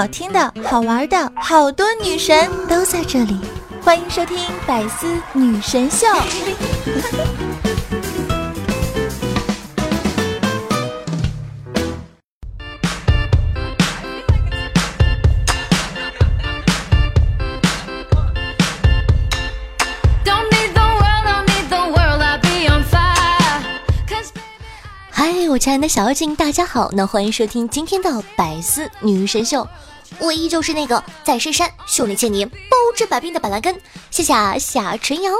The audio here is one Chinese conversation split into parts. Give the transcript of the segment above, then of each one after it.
好听的、好玩的，好多女神都在这里，欢迎收听《百思女神秀》。嗨，我亲爱的小妖精，大家好，那欢迎收听今天的《百思女神秀》。我依旧是那个在深山修炼千年、包治百病的板蓝根，谢谢夏晨瑶。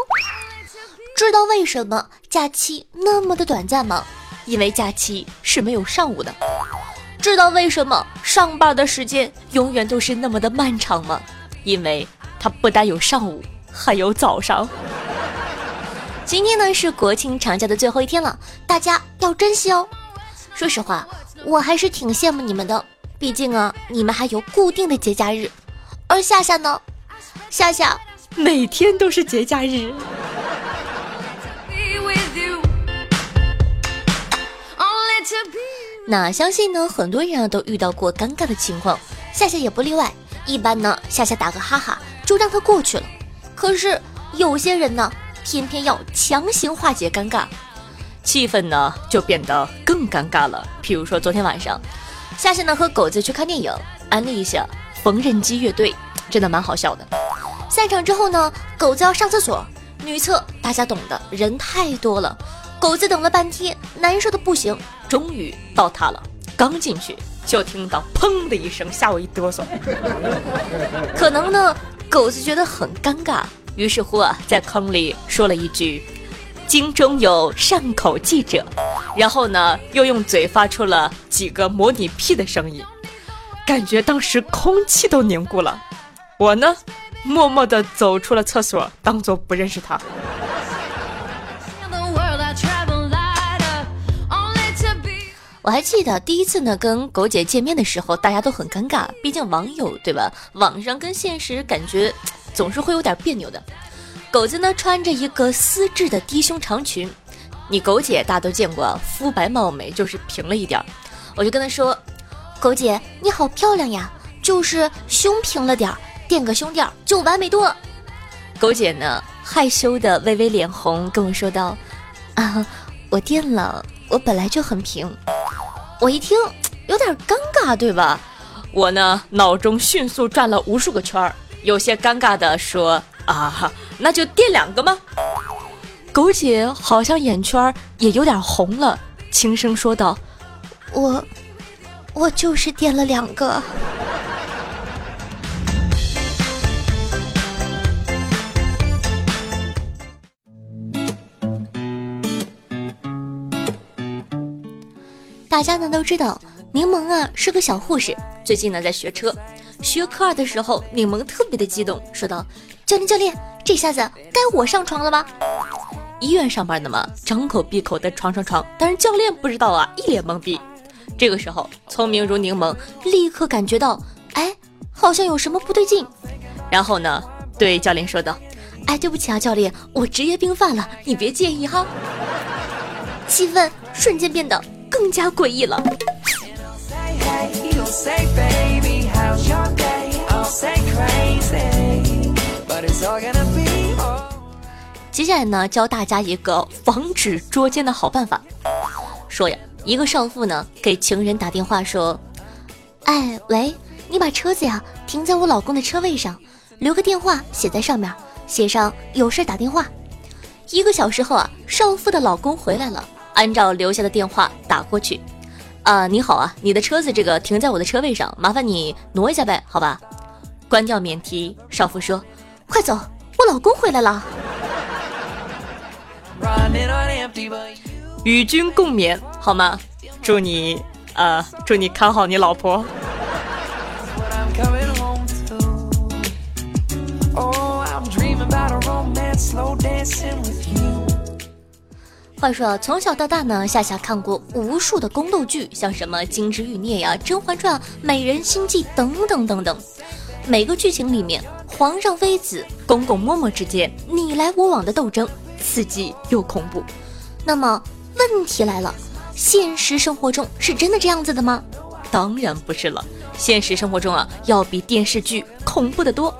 知道为什么假期那么的短暂吗？因为假期是没有上午的。知道为什么上班的时间永远都是那么的漫长吗？因为它不但有上午，还有早上。今天呢是国庆长假的最后一天了，大家要珍惜哦。说实话，我还是挺羡慕你们的。毕竟啊，你们还有固定的节假日，而夏夏呢，夏夏每天都是节假日。那相信呢，很多人啊都遇到过尴尬的情况，夏夏也不例外。一般呢，夏夏打个哈哈就让他过去了。可是有些人呢，偏偏要强行化解尴尬，气氛呢就变得更尴尬了。譬如说昨天晚上。下线呢和狗子去看电影，安利一下缝纫机乐队，真的蛮好笑的。散场之后呢，狗子要上厕所，女厕大家懂的，人太多了，狗子等了半天，难受的不行，终于到他了。刚进去就听到砰的一声，吓我一哆嗦。可能呢，狗子觉得很尴尬，于是乎啊，在坑里说了一句。京中有善口记者，然后呢，又用嘴发出了几个模拟屁的声音，感觉当时空气都凝固了。我呢，默默地走出了厕所，当做不认识他。我还记得第一次呢，跟狗姐见面的时候，大家都很尴尬，毕竟网友对吧？网上跟现实感觉总是会有点别扭的。狗子呢穿着一个丝质的低胸长裙，你狗姐大家都见过，肤白貌美，就是平了一点儿。我就跟她说：“狗姐你好漂亮呀，就是胸平了点儿，垫个胸垫就完美多了。”狗姐呢害羞的微微脸红，跟我说道：“啊，我垫了，我本来就很平。”我一听有点尴尬，对吧？我呢脑中迅速转了无数个圈儿，有些尴尬的说。啊，那就垫两个吗？狗姐好像眼圈也有点红了，轻声说道：“我，我就是垫了两个。”大家呢都知道，柠檬啊是个小护士，最近呢在学车。学科二的时候，柠檬特别的激动，说道：“教练，教练，这下子该我上床了吧？”医院上班的嘛，张口闭口的床床床，但是教练不知道啊，一脸懵逼。这个时候，聪明如柠檬立刻感觉到，哎，好像有什么不对劲。然后呢，对教练说道：“哎，对不起啊，教练，我职业病犯了，你别介意哈。”气氛瞬间变得更加诡异了。接下来呢，教大家一个防止捉奸的好办法。说呀，一个少妇呢给情人打电话说：“哎，喂，你把车子呀停在我老公的车位上，留个电话写在上面，写上有事打电话。”一个小时后啊，少妇的老公回来了，按照留下的电话打过去。啊，你好啊，你的车子这个停在我的车位上，麻烦你挪一下呗，好吧？关掉免提，少妇说：“快走，我老公回来了。”与君共勉，好吗？祝你，呃，祝你看好你老婆。话说啊，从小到大呢，夏夏看过无数的宫斗剧，像什么《金枝欲孽》呀、《甄嬛传》、《美人心计》等等等等。每个剧情里面，皇上妃子、公公嬷嬷之间你来我往的斗争，刺激又恐怖。那么问题来了，现实生活中是真的这样子的吗？当然不是了。现实生活中啊，要比电视剧恐怖的多。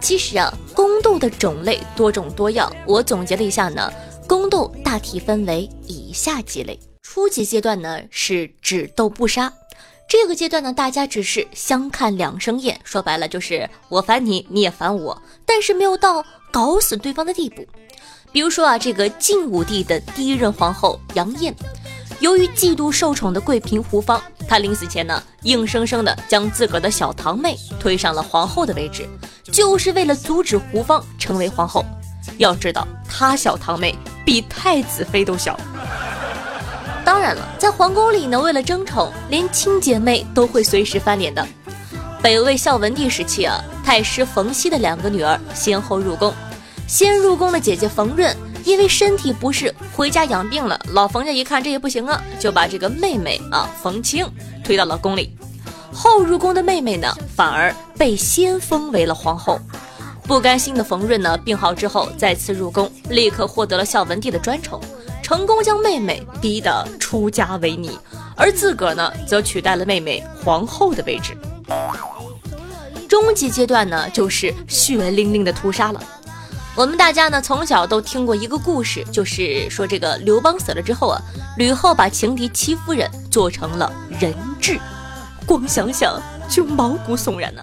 其实啊，宫斗的种类多种多样，我总结了一下呢，宫斗大体分为以下几类。初级阶段呢是只斗不杀，这个阶段呢大家只是相看两生厌，说白了就是我烦你，你也烦我，但是没有到搞死对方的地步。比如说啊，这个晋武帝的第一任皇后杨艳。由于嫉妒受宠的贵嫔胡芳，她临死前呢，硬生生的将自个儿的小堂妹推上了皇后的位置，就是为了阻止胡芳成为皇后。要知道，她小堂妹比太子妃都小。当然了，在皇宫里呢，为了争宠，连亲姐妹都会随时翻脸的。北魏孝文帝时期啊，太师冯熙的两个女儿先后入宫，先入宫的姐姐冯润。因为身体不适回家养病了，老冯家一看这也不行啊，就把这个妹妹啊冯清推到了宫里。后入宫的妹妹呢，反而被先封为了皇后。不甘心的冯润呢，病好之后再次入宫，立刻获得了孝文帝的专宠，成功将妹妹逼得出家为尼，而自个儿呢，则取代了妹妹皇后的位置。终极阶段呢，就是血淋淋的屠杀了。我们大家呢，从小都听过一个故事，就是说这个刘邦死了之后啊，吕后把情敌戚夫人做成了人质，光想想就毛骨悚然呢。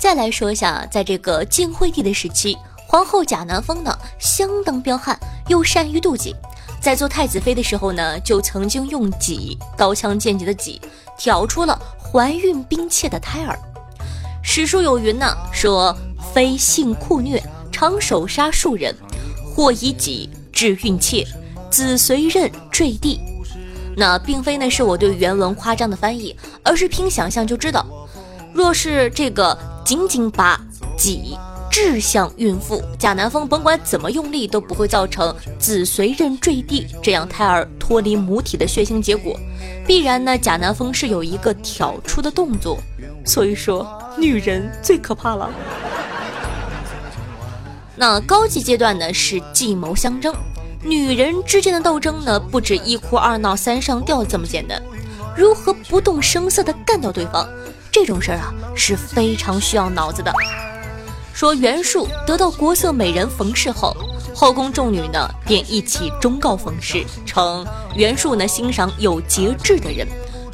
再来说一下，在这个晋惠帝的时期，皇后贾南风呢相当彪悍，又善于妒忌，在做太子妃的时候呢，就曾经用戟刀枪剑戟的戟挑出了怀孕兵妾的胎儿。史书有云呢，说妃性酷虐。长手杀数人，或以己致孕妾，子随刃坠地。那并非呢是我对原文夸张的翻译，而是凭想象就知道，若是这个仅仅把己掷向孕妇，贾南风甭管怎么用力都不会造成子随刃坠地这样胎儿脱离母体的血腥结果。必然呢，贾南风是有一个挑出的动作。所以说，女人最可怕了。那高级阶段呢是计谋相争，女人之间的斗争呢不止一哭二闹三上吊这么简单，如何不动声色的干掉对方，这种事儿啊是非常需要脑子的。说袁术得到国色美人冯氏后，后宫众女呢便一起忠告冯氏，称袁术呢欣赏有节制的人，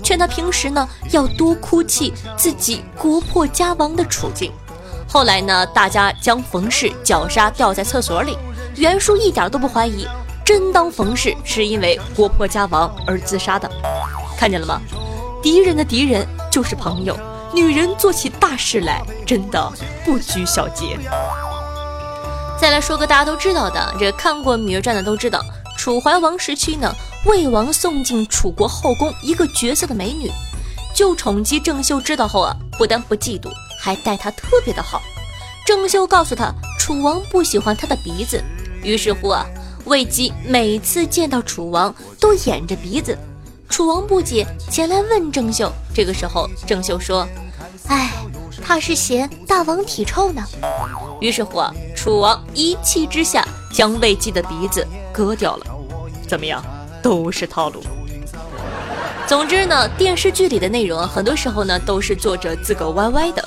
劝他平时呢要多哭泣自己国破家亡的处境。后来呢，大家将冯氏绞杀吊在厕所里，袁术一点都不怀疑，真当冯氏是因为国破家亡而自杀的。看见了吗？敌人的敌人就是朋友。女人做起大事来真的不拘小节。再来说个大家都知道的，这看过《芈月传》的都知道，楚怀王时期呢，魏王送进楚国后宫一个绝色的美女，就宠姬郑袖知道后啊，不但不嫉妒。还待他特别的好，郑袖告诉他，楚王不喜欢他的鼻子。于是乎啊，魏姬每次见到楚王都掩着鼻子。楚王不解，前来问郑袖。这个时候，郑袖说：“哎，他是嫌大王体臭呢。”于是乎啊，楚王一气之下将魏姬的鼻子割掉了。怎么样，都是套路。总之呢，电视剧里的内容很多时候呢都是作者自个歪歪的。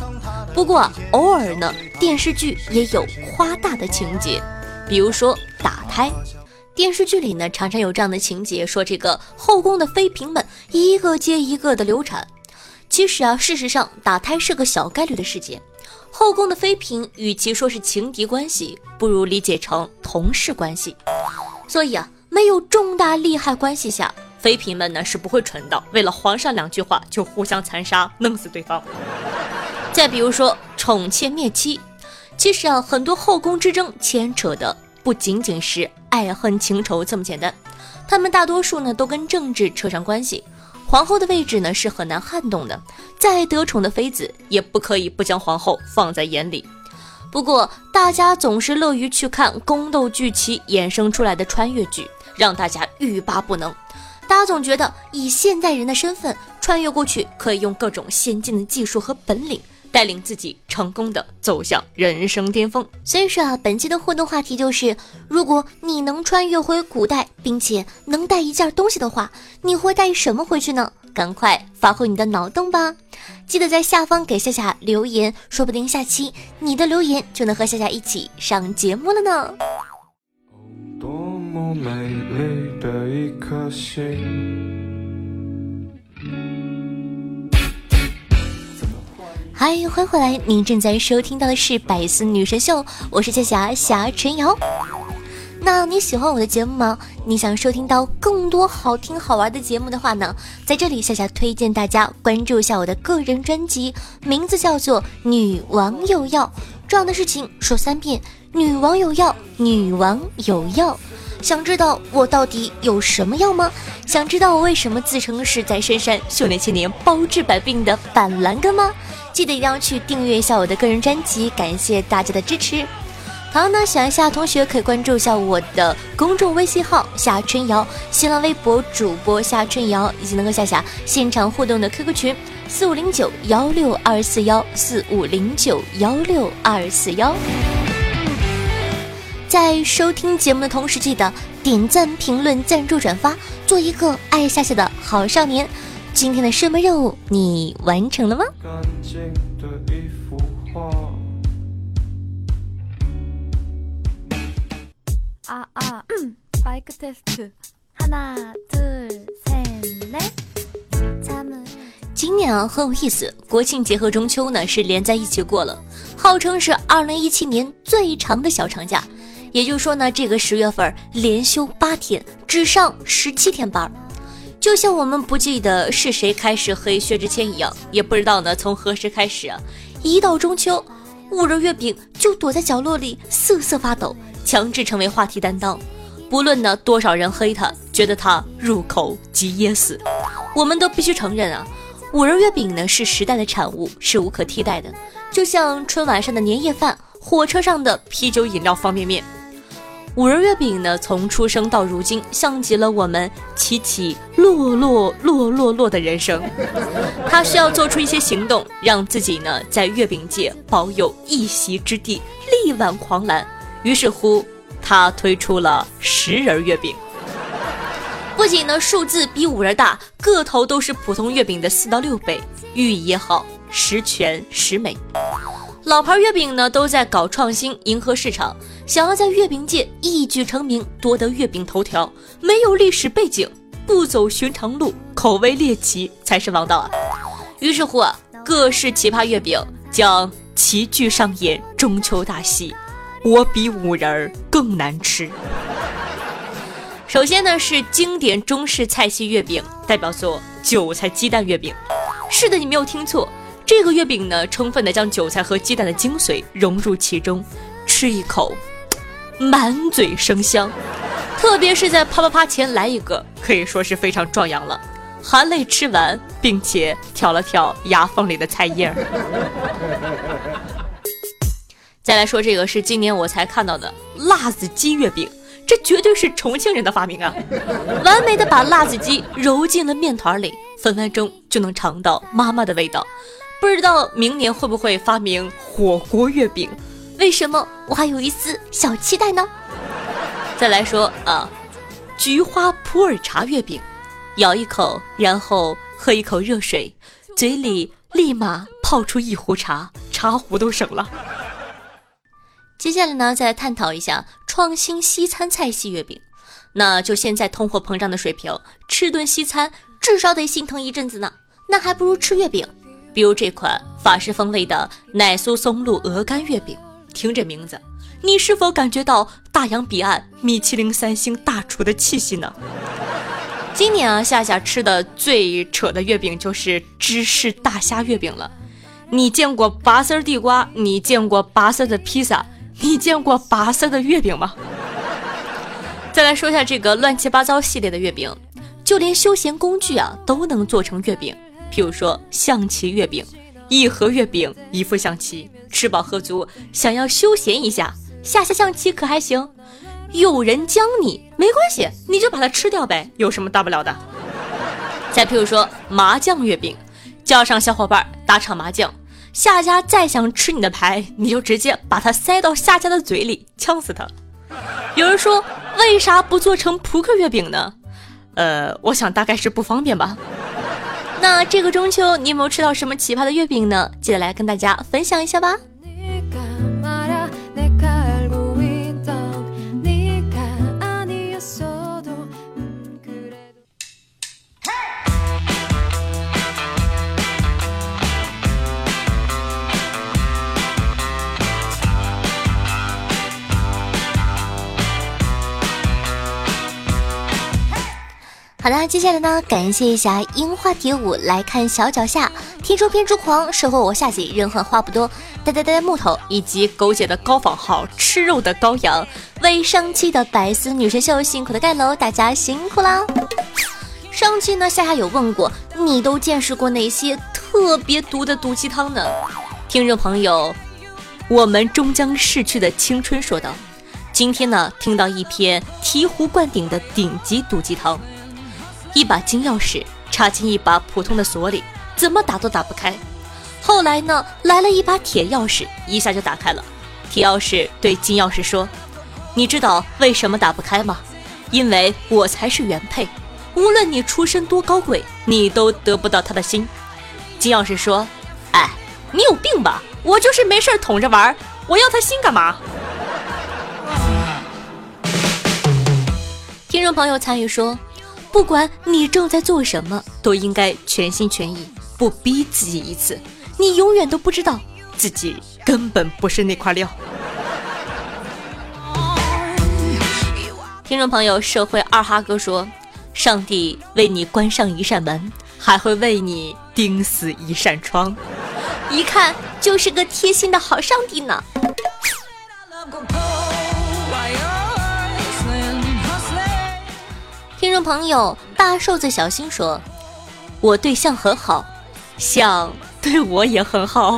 不过偶尔呢，电视剧也有夸大的情节，比如说打胎。电视剧里呢，常常有这样的情节，说这个后宫的妃嫔们一个接一个的流产。其实啊，事实上打胎是个小概率的事件。后宫的妃嫔与其说是情敌关系，不如理解成同事关系。所以啊，没有重大利害关系下，妃嫔们呢是不会蠢到为了皇上两句话就互相残杀，弄死对方。再比如说宠妾灭妻，其实啊，很多后宫之争牵扯的不仅仅是爱恨情仇这么简单，他们大多数呢都跟政治扯上关系。皇后的位置呢是很难撼动的，再得宠的妃子也不可以不将皇后放在眼里。不过大家总是乐于去看宫斗剧集衍生出来的穿越剧，让大家欲罢不能。大家总觉得以现代人的身份穿越过去，可以用各种先进的技术和本领。带领自己成功的走向人生巅峰。所以说啊，本期的互动话题就是：如果你能穿越回古代，并且能带一件东西的话，你会带什么回去呢？赶快发挥你的脑洞吧！记得在下方给夏夏留言，说不定下期你的留言就能和夏夏一起上节目了呢。多么美丽的一颗心。嗨，欢迎回来！您正在收听到的是《百思女神秀》，我是夏夏夏晨瑶。那你喜欢我的节目吗？你想收听到更多好听好玩的节目的话呢？在这里，夏夏推荐大家关注一下我的个人专辑，名字叫做《女王有药》。重要的事情说三遍：女王有药，女王有药。想知道我到底有什么药吗？想知道我为什么自称是在深山修炼千年、包治百病的板蓝根吗？记得一定要去订阅一下我的个人专辑，感谢大家的支持。好，那喜欢夏同学可以关注一下我的公众微信号夏春瑶，新浪微博主播夏春瑶，以及能和夏夏现场互动的 QQ 群四五零九幺六二四幺四五零九幺六二四幺。在收听节目的同时，记得点赞、评论、赞助、转发，做一个爱夏夏的好少年。今天的射门任务你完成了吗？啊啊！麦克 test，하나둘셋넷今年啊很有意思，国庆节和中秋呢是连在一起过了，号称是二零一七年最长的小长假。也就是说呢，这个十月份连休八天，只上十七天班 就像我们不记得是谁开始黑薛之谦一样，也不知道呢从何时开始啊，一到中秋，五仁月饼就躲在角落里瑟瑟发抖。强制成为话题担当，不论呢多少人黑他，觉得他入口即噎死，我们都必须承认啊，五仁月饼呢是时代的产物，是无可替代的。就像春晚上的年夜饭，火车上的啤酒饮料方便面，五仁月饼呢从出生到如今，像极了我们起起落落落落落的人生。他需要做出一些行动，让自己呢在月饼界保有一席之地，力挽狂澜。于是乎，他推出了十仁月饼，不仅呢数字比五仁大，个头都是普通月饼的四到六倍，寓意也好，十全十美。老牌月饼呢都在搞创新，迎合市场，想要在月饼界一举成名，夺得月饼头条，没有历史背景，不走寻常路，口味猎奇才是王道啊！于是乎啊，各式奇葩月饼将齐聚上演中秋大戏。我比五仁儿更难吃。首先呢是经典中式菜系月饼，代表作韭菜鸡蛋月饼。是的，你没有听错，这个月饼呢充分的将韭菜和鸡蛋的精髓融入其中，吃一口，满嘴生香。特别是在啪啪啪前来一个，可以说是非常壮阳了。含泪吃完，并且挑了挑牙缝里的菜叶儿。再来说这个是今年我才看到的辣子鸡月饼，这绝对是重庆人的发明啊！完美的把辣子鸡揉进了面团里，分分钟就能尝到妈妈的味道。不知道明年会不会发明火锅月饼？为什么我还有一丝小期待呢？再来说啊，菊花普洱茶月饼，咬一口，然后喝一口热水，嘴里立马泡出一壶茶，茶壶都省了。接下来呢，再探讨一下创新西餐菜系月饼。那就现在通货膨胀的水平，吃顿西餐至少得心疼一阵子呢。那还不如吃月饼。比如这款法式风味的奶酥松露鹅肝月饼，听这名字，你是否感觉到大洋彼岸米其林三星大厨的气息呢？今年啊，夏夏吃的最扯的月饼就是芝士大虾月饼了。你见过拔丝地瓜？你见过拔丝的披萨？你见过拔丝的月饼吗？再来说一下这个乱七八糟系列的月饼，就连休闲工具啊都能做成月饼。譬如说象棋月饼，一盒月饼一副象棋，吃饱喝足，想要休闲一下，下下象棋可还行？有人将你没关系，你就把它吃掉呗，有什么大不了的？再譬如说麻将月饼，叫上小伙伴打场麻将。下家再想吃你的牌，你就直接把它塞到下家的嘴里，呛死他。有人说，为啥不做成扑克月饼呢？呃，我想大概是不方便吧。那这个中秋你有没有吃到什么奇葩的月饼呢？记得来跟大家分享一下吧。好啦，接下来呢，感谢一下樱花蝶舞来看小脚下，天生偏执狂，收获我下集人狠话不多，呆呆呆呆木头，以及狗姐的高仿号吃肉的羔羊，为上期的百思女神秀辛苦的盖楼，大家辛苦啦！上期呢，夏夏有问过，你都见识过哪些特别毒的毒鸡汤呢？听众朋友，我们终将逝去的青春说道，今天呢，听到一篇醍醐灌顶的顶级毒鸡汤。一把金钥匙插进一把普通的锁里，怎么打都打不开。后来呢，来了一把铁钥匙，一下就打开了。铁钥匙对金钥匙说：“你知道为什么打不开吗？因为我才是原配，无论你出身多高贵，你都得不到他的心。”金钥匙说：“哎，你有病吧？我就是没事捅着玩，我要他心干嘛？”听众朋友参与说。不管你正在做什么，都应该全心全意，不逼自己一次。你永远都不知道自己根本不是那块料。听众朋友，社会二哈哥说：“上帝为你关上一扇门，还会为你钉死一扇窗。”一看就是个贴心的好上帝呢。听众朋友，大瘦子小新说：“我对象很好，象对我也很好。”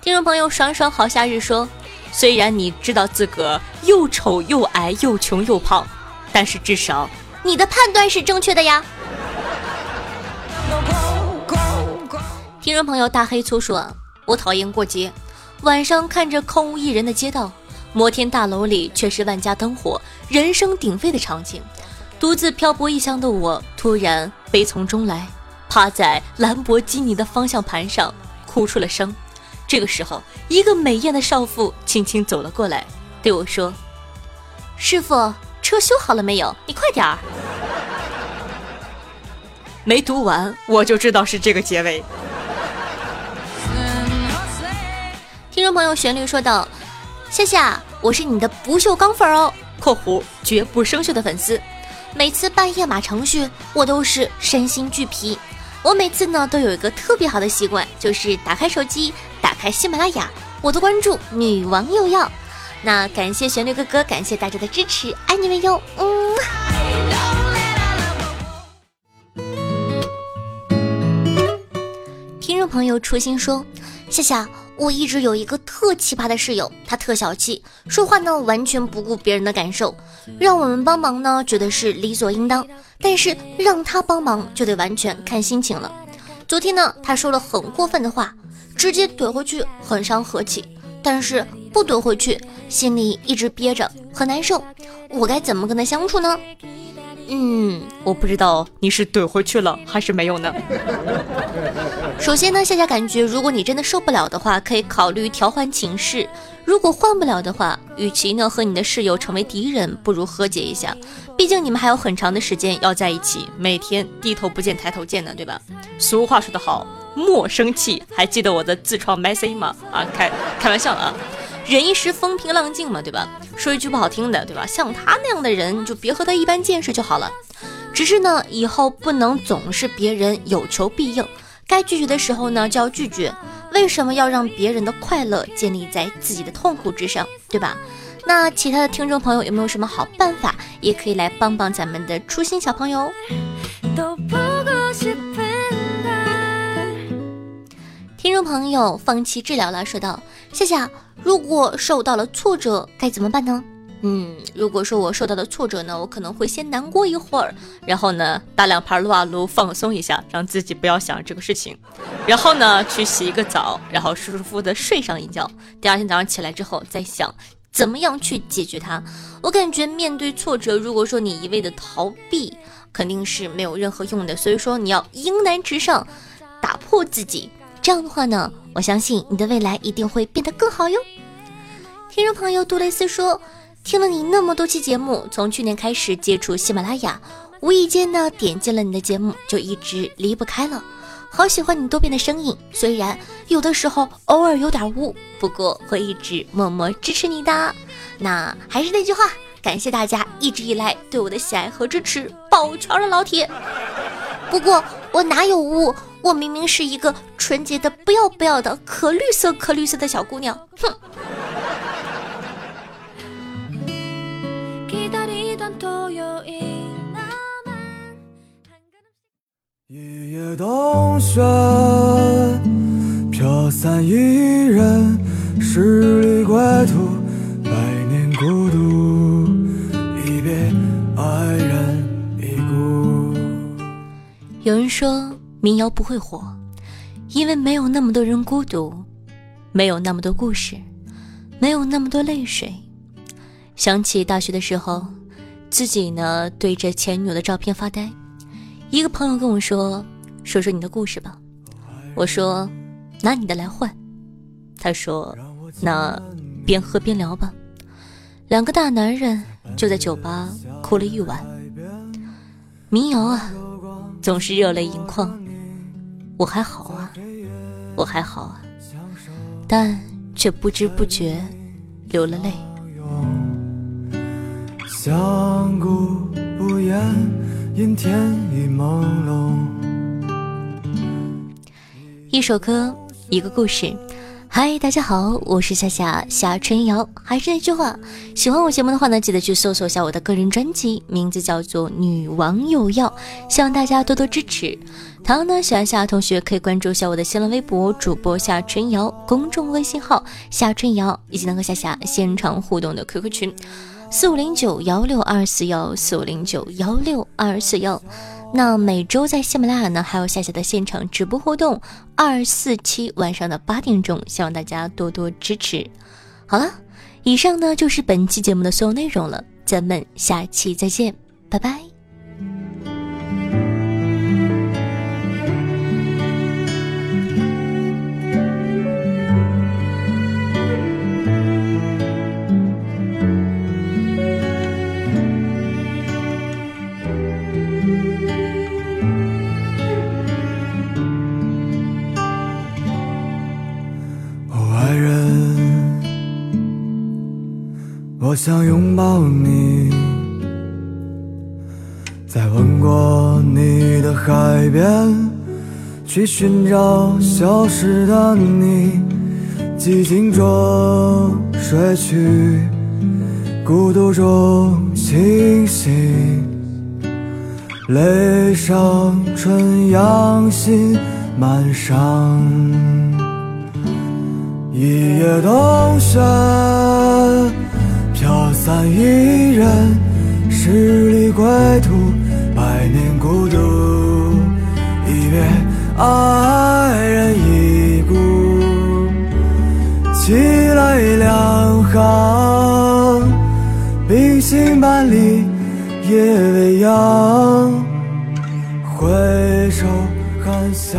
听众朋友，爽爽好夏日说：“虽然你知道自个又丑又矮又穷又胖，但是至少你的判断是正确的呀。”听众朋友，大黑粗说：“我讨厌过节，晚上看着空无一人的街道。”摩天大楼里却是万家灯火、人声鼎沸的场景，独自漂泊异乡的我突然悲从中来，趴在兰博基尼的方向盘上哭出了声。这个时候，一个美艳的少妇轻轻走了过来，对我说：“师傅，车修好了没有？你快点儿。”没读完我就知道是这个结尾。听众朋友，旋律说道。夏夏，我是你的不锈钢粉哦（括弧绝不生锈的粉丝）。每次办页码程序，我都是身心俱疲。我每次呢都有一个特别好的习惯，就是打开手机，打开喜马拉雅，我的关注女王又要。那感谢旋律哥哥，感谢大家的支持，爱你们哟，嗯。听众朋友初心说，夏夏。我一直有一个特奇葩的室友，他特小气，说话呢完全不顾别人的感受，让我们帮忙呢觉得是理所应当，但是让他帮忙就得完全看心情了。昨天呢他说了很过分的话，直接怼回去很伤和气，但是不怼回去心里一直憋着很难受，我该怎么跟他相处呢？嗯，我不知道你是怼回去了还是没有呢。首先呢，夏夏感觉，如果你真的受不了的话，可以考虑调换寝室。如果换不了的话，与其呢和你的室友成为敌人，不如和解一下。毕竟你们还有很长的时间要在一起，每天低头不见抬头见的，对吧？俗话说得好，莫生气。还记得我的自创 MC 吗？啊，开开玩笑了啊。忍一时风平浪静嘛，对吧？说一句不好听的，对吧？像他那样的人，就别和他一般见识就好了。只是呢，以后不能总是别人有求必应，该拒绝的时候呢就要拒绝。为什么要让别人的快乐建立在自己的痛苦之上，对吧？那其他的听众朋友有没有什么好办法，也可以来帮帮咱们的初心小朋友。听众朋友放弃治疗了，说道：夏夏。如果受到了挫折，该怎么办呢？嗯，如果说我受到的挫折呢，我可能会先难过一会儿，然后呢打两盘撸啊撸放松一下，让自己不要想这个事情，然后呢去洗一个澡，然后舒舒服服的睡上一觉。第二天早上起来之后再想怎么样去解决它。我感觉面对挫折，如果说你一味的逃避，肯定是没有任何用的。所以说你要迎难直上，打破自己。这样的话呢，我相信你的未来一定会变得更好哟。听众朋友杜蕾斯说。听了你那么多期节目，从去年开始接触喜马拉雅，无意间呢点进了你的节目，就一直离不开了。好喜欢你多变的声音，虽然有的时候偶尔有点污，不过会一直默默支持你的。那还是那句话，感谢大家一直以来对我的喜爱和支持，保全了老铁。不过我哪有污？我明明是一个纯洁的不要不要的可绿色可绿色的小姑娘，哼。一夜冬雪，飘散一人，十里归途，百年孤独，一别爱人已故。有人说民谣不会火，因为没有那么多人孤独，没有那么多故事，没有那么多泪水。想起大学的时候，自己呢对着前女友的照片发呆。一个朋友跟我说：“说说你的故事吧。”我说：“拿你的来换。”他说：“那边喝边聊吧。”两个大男人就在酒吧哭了一晚。民谣啊，总是热泪盈眶。我还好啊，我还好啊，但却不知不觉流了泪。相顾不言。阴天已朦胧。一首歌，一个故事。嗨，大家好，我是夏夏夏春瑶。还是那句话，喜欢我节目的话呢，记得去搜索一下我的个人专辑，名字叫做《女王有药》，希望大家多多支持。同样呢，喜欢夏夏同学可以关注一下我的新浪微博主播夏春瑶，公众微信号夏春瑶，以及能和夏夏现场互动的 QQ 群。四五零九幺六二四幺，四五零九幺六二四幺。那每周在喜马拉雅呢，还有夏夏的现场直播活动，二四七晚上的八点钟，希望大家多多支持。好了，以上呢就是本期节目的所有内容了，咱们下期再见，拜拜。想拥抱你，在吻过你的海边，去寻找消失的你。寂静中睡去，孤独中清醒，泪上春阳心满上，一夜冬雪。飘散一人，十里归途，百年孤独。一别，爱人已故。凄泪两行，冰心半里，夜未央。回首含笑